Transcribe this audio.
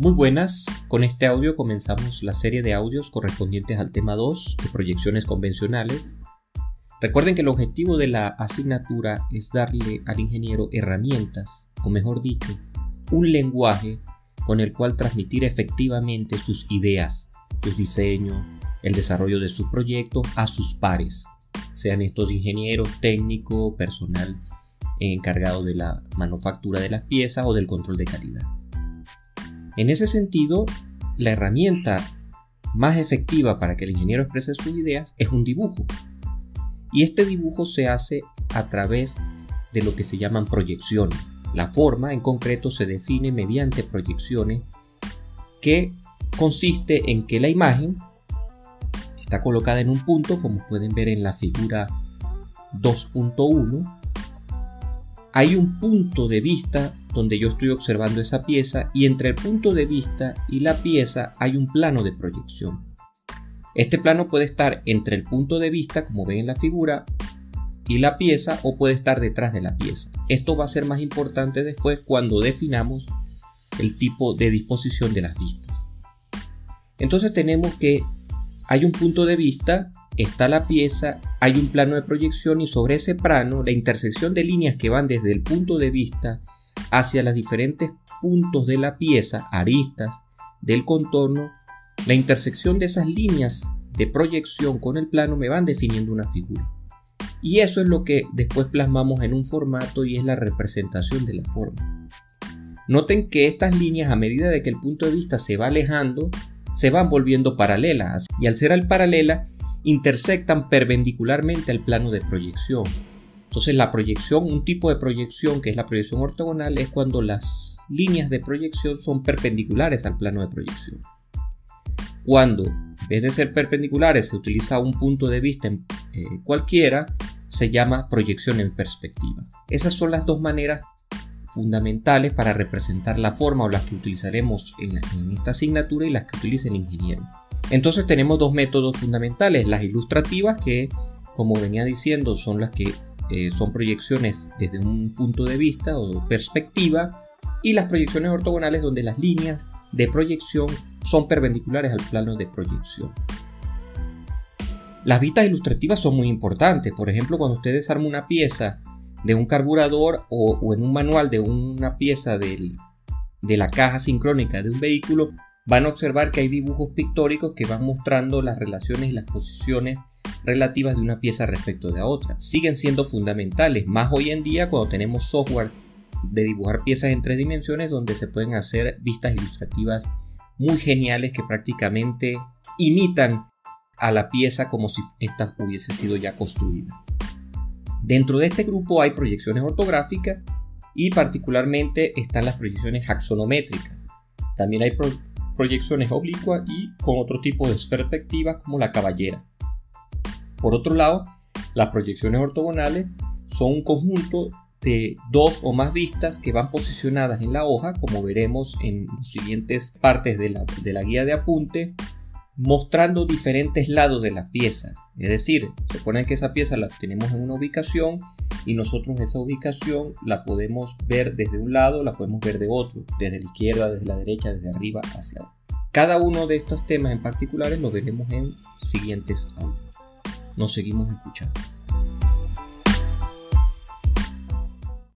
Muy buenas, con este audio comenzamos la serie de audios correspondientes al tema 2 de proyecciones convencionales. Recuerden que el objetivo de la asignatura es darle al ingeniero herramientas, o mejor dicho, un lenguaje con el cual transmitir efectivamente sus ideas, sus diseños, el desarrollo de su proyecto a sus pares, sean estos ingenieros, técnicos, personal encargado de la manufactura de las piezas o del control de calidad. En ese sentido, la herramienta más efectiva para que el ingeniero exprese sus ideas es un dibujo. Y este dibujo se hace a través de lo que se llaman proyecciones. La forma en concreto se define mediante proyecciones que consiste en que la imagen está colocada en un punto, como pueden ver en la figura 2.1. Hay un punto de vista donde yo estoy observando esa pieza y entre el punto de vista y la pieza hay un plano de proyección. Este plano puede estar entre el punto de vista, como ven en la figura, y la pieza o puede estar detrás de la pieza. Esto va a ser más importante después cuando definamos el tipo de disposición de las vistas. Entonces tenemos que hay un punto de vista, está la pieza, hay un plano de proyección y sobre ese plano la intersección de líneas que van desde el punto de vista hacia los diferentes puntos de la pieza, aristas del contorno, la intersección de esas líneas de proyección con el plano me van definiendo una figura. Y eso es lo que después plasmamos en un formato y es la representación de la forma. Noten que estas líneas a medida de que el punto de vista se va alejando, se van volviendo paralelas y al ser al paralela intersectan perpendicularmente al plano de proyección. Entonces la proyección, un tipo de proyección que es la proyección ortogonal es cuando las líneas de proyección son perpendiculares al plano de proyección. Cuando en vez de ser perpendiculares se utiliza un punto de vista eh, cualquiera, se llama proyección en perspectiva. Esas son las dos maneras fundamentales para representar la forma o las que utilizaremos en, en esta asignatura y las que utilice el ingeniero. Entonces tenemos dos métodos fundamentales, las ilustrativas que como venía diciendo son las que eh, son proyecciones desde un punto de vista o perspectiva y las proyecciones ortogonales donde las líneas de proyección son perpendiculares al plano de proyección. Las vistas ilustrativas son muy importantes, por ejemplo cuando usted desarma una pieza de un carburador o, en un manual de una pieza de la caja sincrónica de un vehículo, van a observar que hay dibujos pictóricos que van mostrando las relaciones y las posiciones relativas de una pieza respecto de otra. Siguen siendo fundamentales, más hoy en día cuando tenemos software de dibujar piezas en tres dimensiones donde se pueden hacer vistas ilustrativas muy geniales que prácticamente imitan a la pieza como si ésta hubiese sido ya construida. Dentro de este grupo hay proyecciones ortográficas y particularmente están las proyecciones axonométricas. También hay proyecciones oblicuas y con otro tipo de perspectivas como la caballera. Por otro lado, las proyecciones ortogonales son un conjunto de dos o más vistas que van posicionadas en la hoja, como veremos en las siguientes partes de la, guía de apunte, mostrando diferentes lados de la pieza. Es decir, recuerden que esa pieza la tenemos en una ubicación y nosotros esa ubicación la podemos ver desde un lado, la podemos ver de otro, desde la izquierda, desde la derecha, desde arriba hacia abajo. Cada uno de estos temas en particulares lo veremos en siguientes audios. Nos seguimos escuchando.